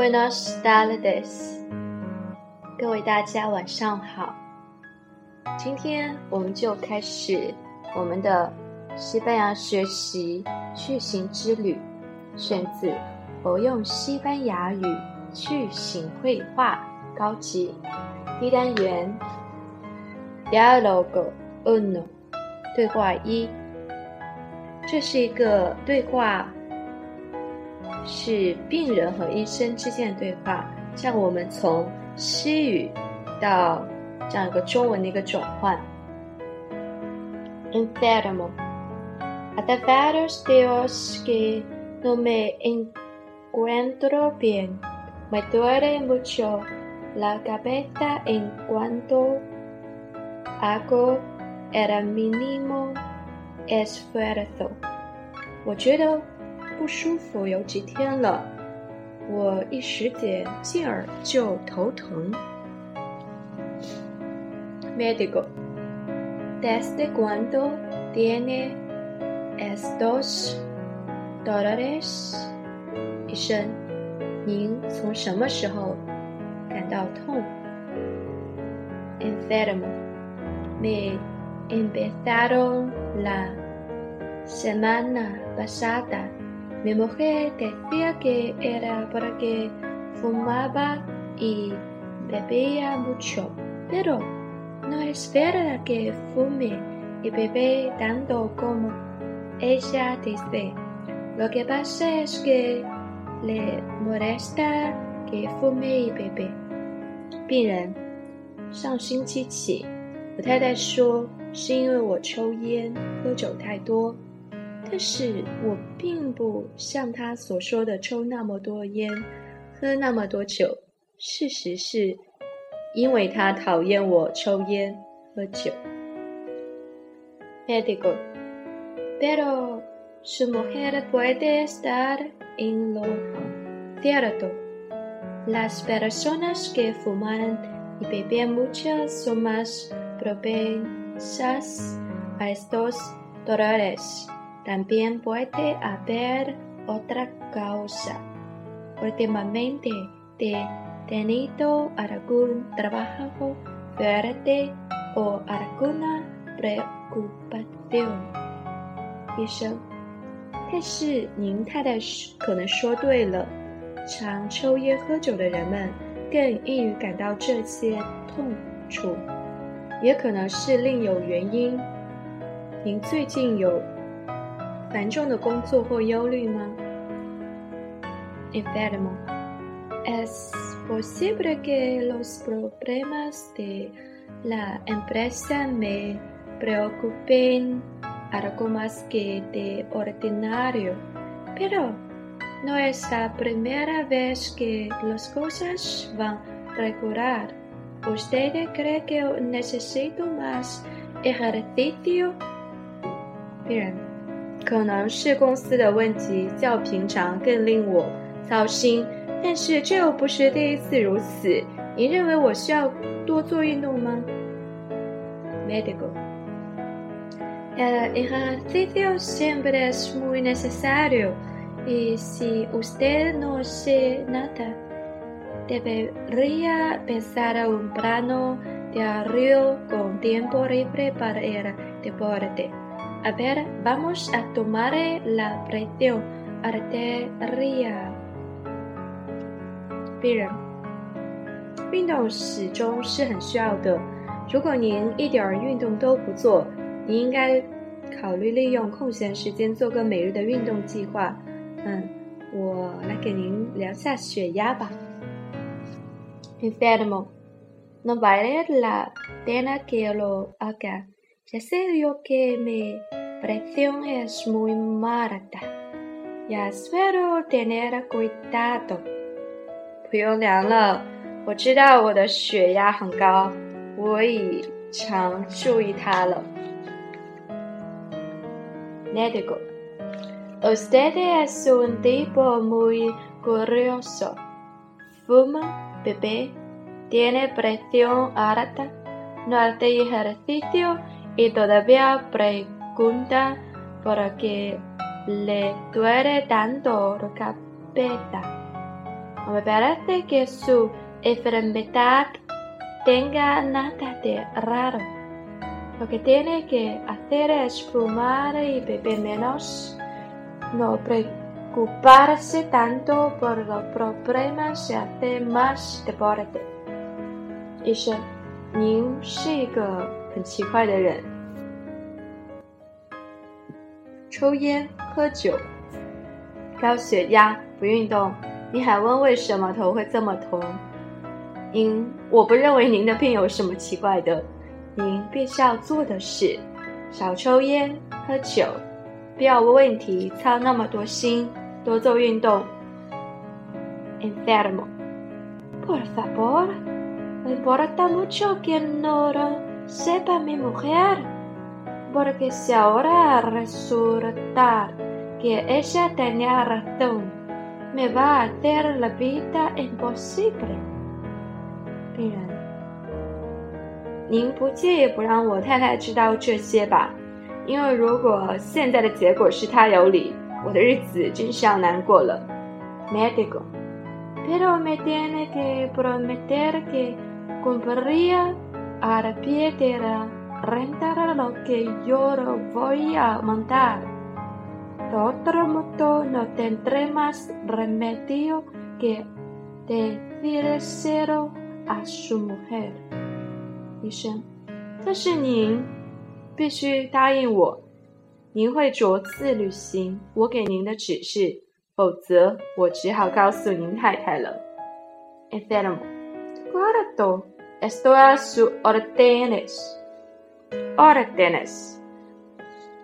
Buenos tardes，各位大家晚上好。今天我们就开始我们的西班牙学习句型之旅，选自《我用西班牙语句型绘画高级》第一单元 Dialogo uno，对话一。这是一个对话。是病人和医生之间的对话，像我们从西语到这样一个中文的一个转换。Enfermo, hasta varios días que no me encuentro bien. Me duele mucho la cabeza en cuanto hago el mínimo esfuerzo. 我觉得。不舒服有几天了，我一使点劲儿就头疼。Medico, ¿desde cuándo tiene estos dolores？医生，您从什么时候感到痛？Enfermo, me empezaron la semana pasada. Mi mujer decía que era porque fumaba y bebía mucho, pero no es verdad que fume y bebe tanto como ella dice. Lo que pasa es que le molesta que fume y bebe. 病人，上星期起，我太太说是因为我抽烟、喝酒太多。 但是我并不像他所说的抽那么多烟，喝那么多酒。事实是，因为他讨厌我抽烟喝酒。Medico, pero su mujer puede estar en lo cierto. Las personas que fuman y beben mucho son más propensas a estos dolores. También puede haber otra causa. Últimamente he tenido algún trabajo fuerte o alguna preocupación. 医生，但是您太太可能说对了，常抽烟喝酒的人们更易于感到这些痛楚，也可能是另有原因。您最近有繁重的工作或忧虑吗？Enfermo. Es posible que los problemas de la empresa me preocupen algo más que de ordinario, pero no es la primera vez que las cosas van regular. ¿Usted cree que necesito más ejercicio? Bien. 可能是公司的问题较平常更令我操心，但是这又不是第一次如此。您认为我需要多做运动吗？Medical. El ejercicio siempre es muy necesario y si usted no hace nada, debería pensar a un plano diario con tiempo libre para el deporte. A ver, vamos a tomar la presión arterial。病人，运动始终是很需要的。如果您一点儿运动都不做，您应该考虑利用空闲时间做个每日的运动计划。嗯，我来给您量下血压吧。Enfermo, no vale la pena que lo haga. Ya sé yo que mi presión es muy alta. Ya espero tener cuidado. 不用量了，我知道我的血压很高，我已常注意它了。Médico, usted es un tipo muy curioso. Fuma, bebe, tiene presión alta, no hace ejercicio y todavía pregunta por qué le duele tanto la cabeza. Me parece que su enfermedad tenga nada de raro. Lo que tiene que hacer es fumar y beber menos. No preocuparse tanto por los problemas y hacer más deporte. 医生，您是一个 很奇怪的人，抽烟、喝酒、高血压、不运动。你还问为什么头会这么痛？您，我不认为您的病有什么奇怪的。您必须要做的是少抽烟、喝酒，不要为问题操那么多心，多做运动。Enfermo, por favor, me importa mucho que no lo sepa mi mujer, porque si ahora resulta que ella tenía razón. me va a hacer la vida imposible。病人，您不介意不让我太太知道这些吧？因为如果现在的结果是他有理，我的日子真是要难过了。Médico, pero me tiene que prometer que cumpliría al pie de la renta lo que yo voy a mandar. De otro modo no tendré más remedio que decírselo a su mujer。医生，但是您必须答应我，您会逐次履行我给您的指示，否则我只好告诉您太太了。Enfermo, claro, esto es su órdenes. Órdenes。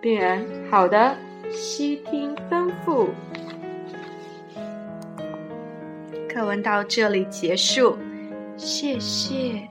病人，好的。悉听吩咐。课文到这里结束，谢谢。